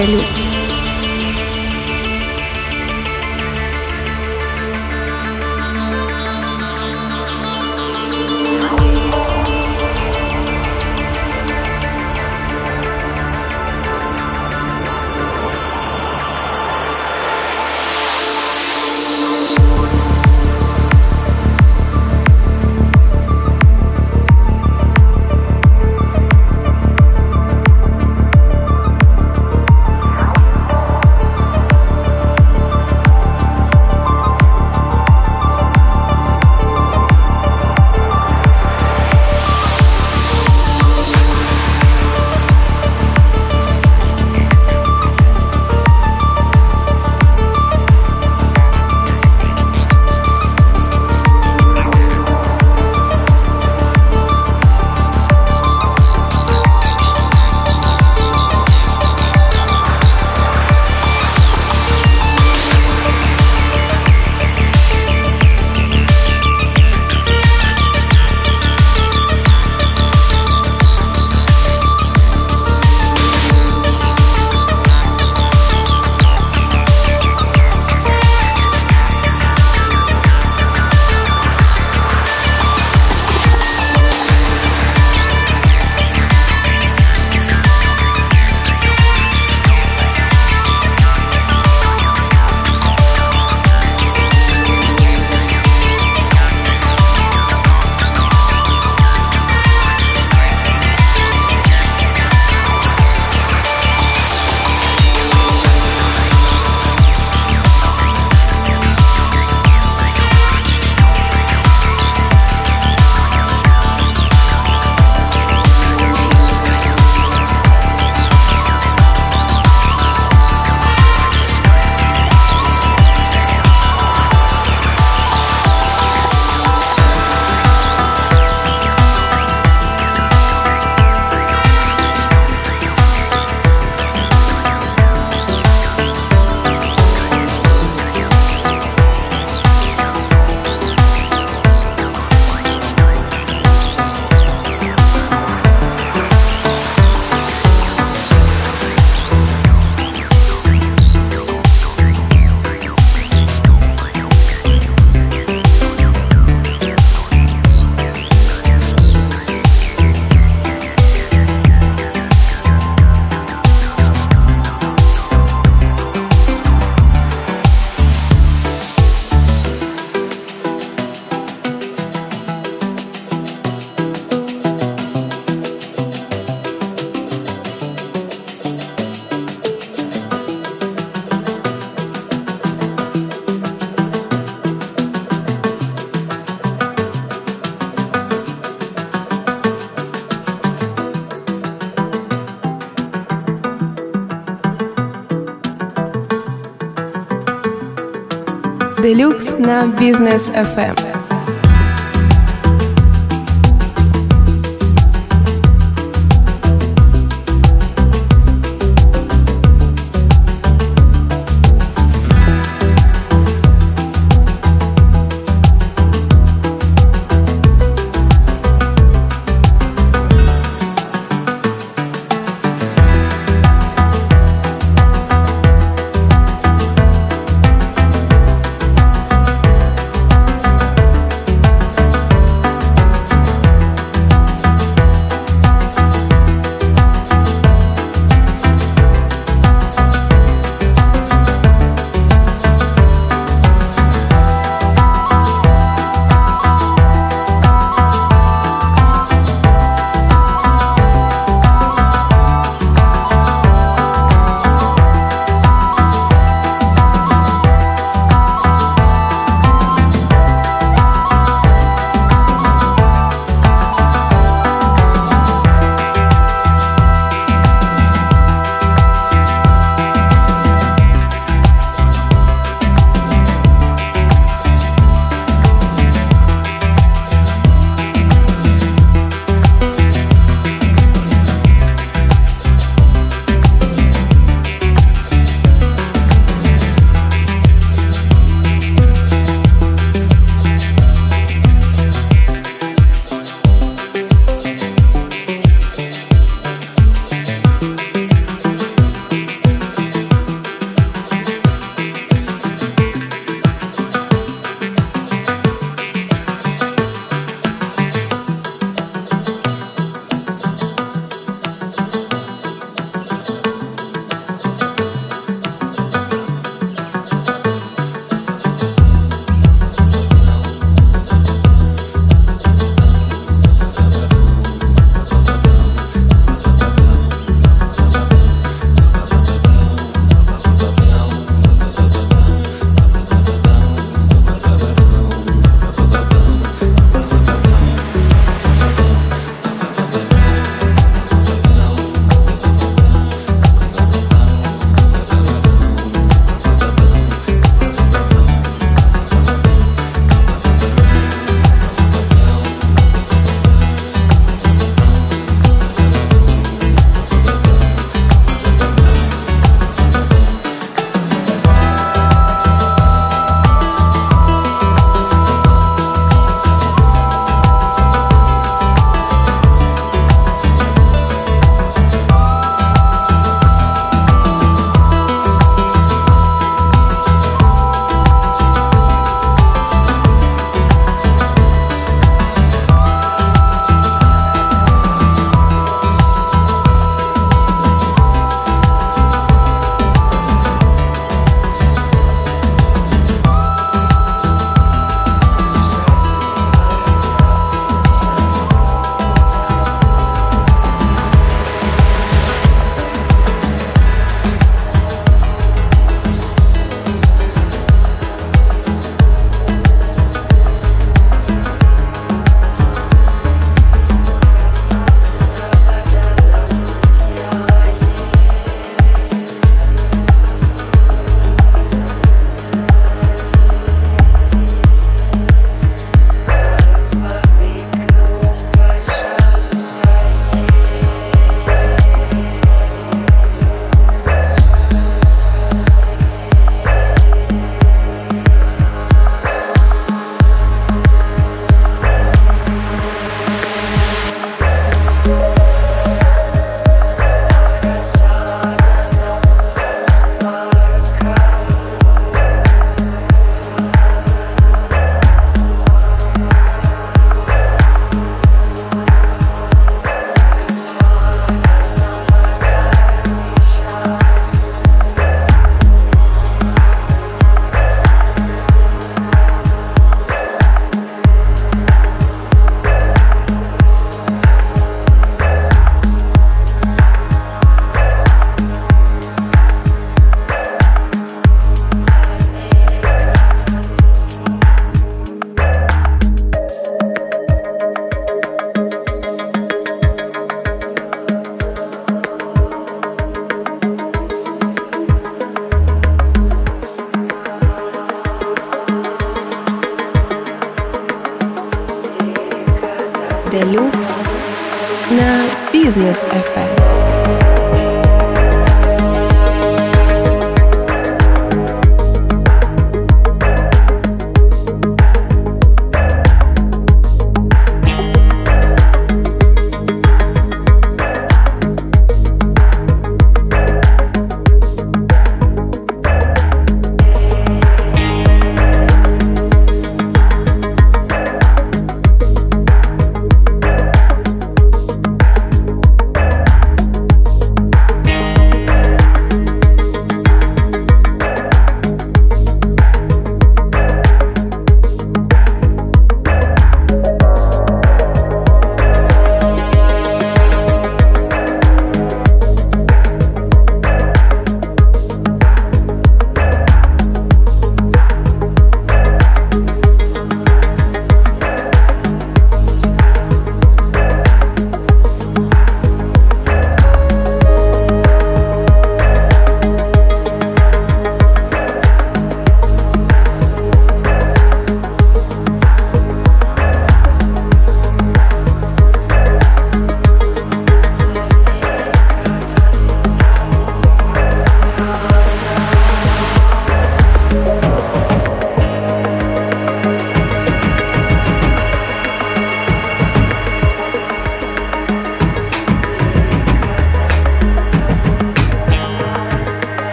Relu. На Бизнес FM.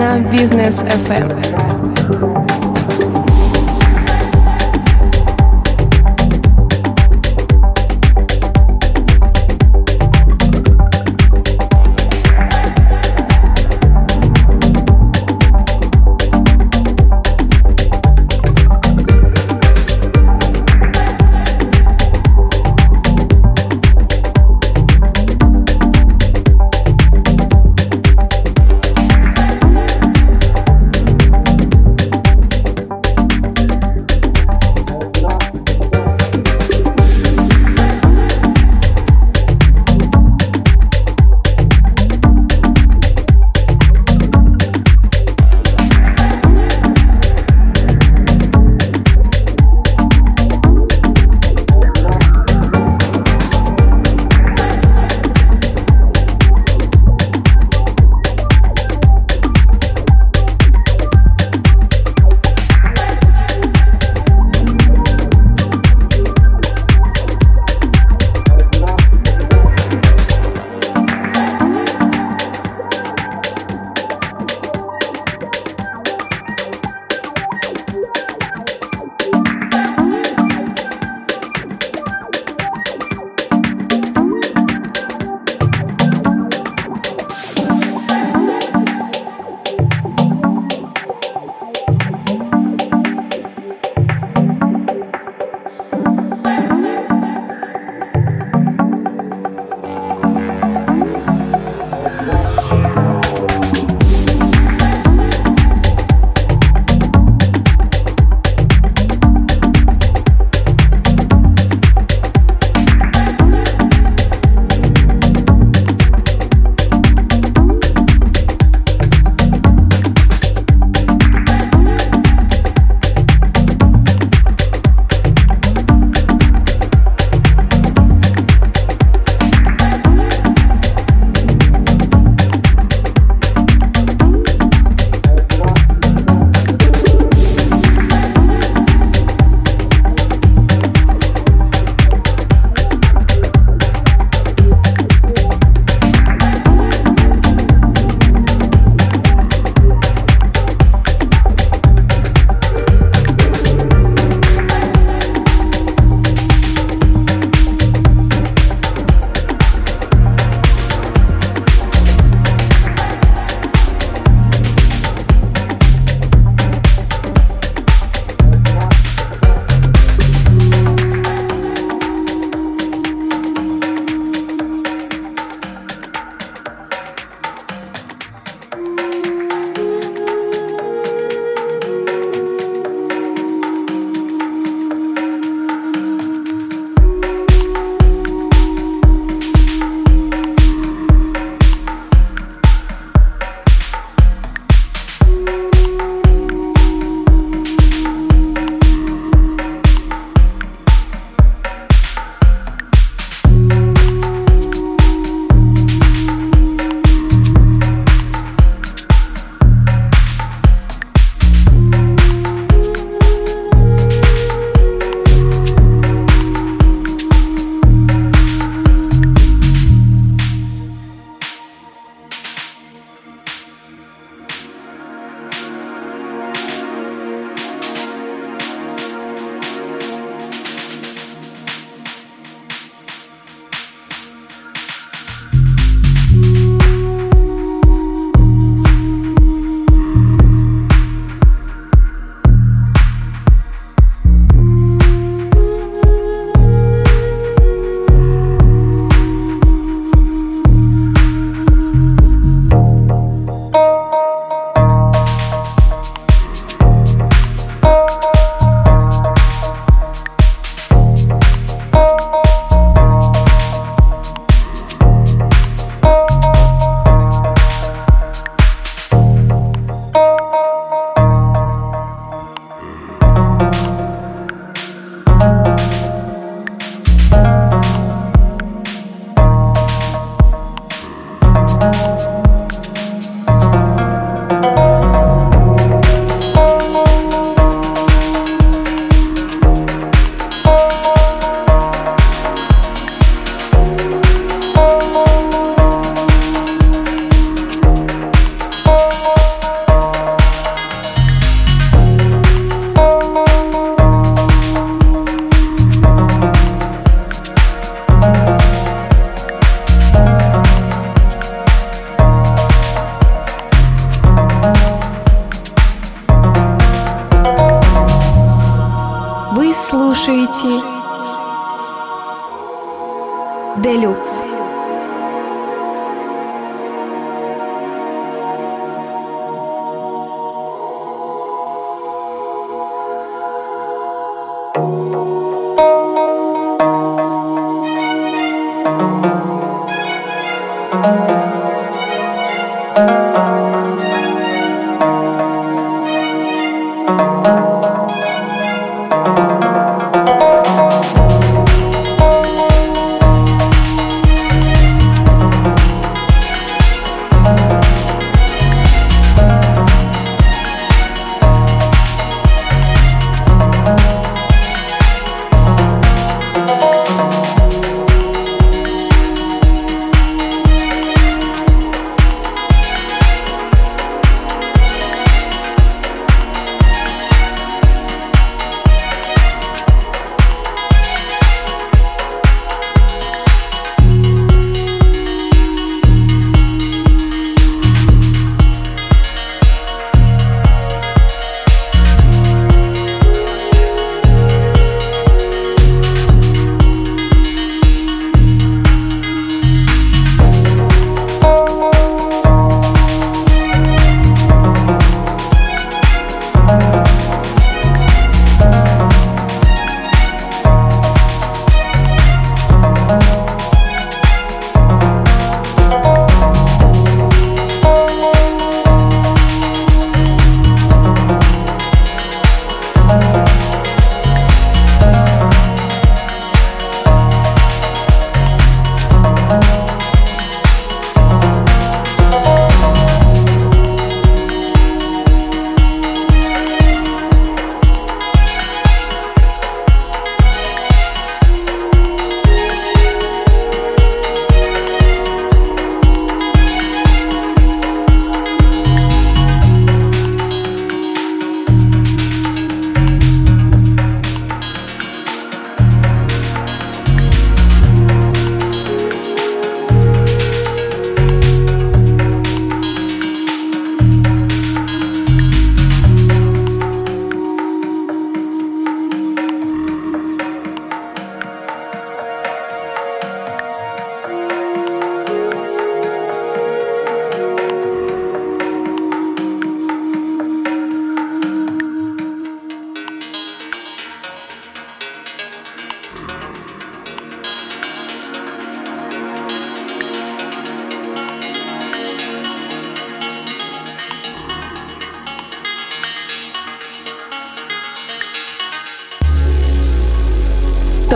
На Бизнес FM. Conselho.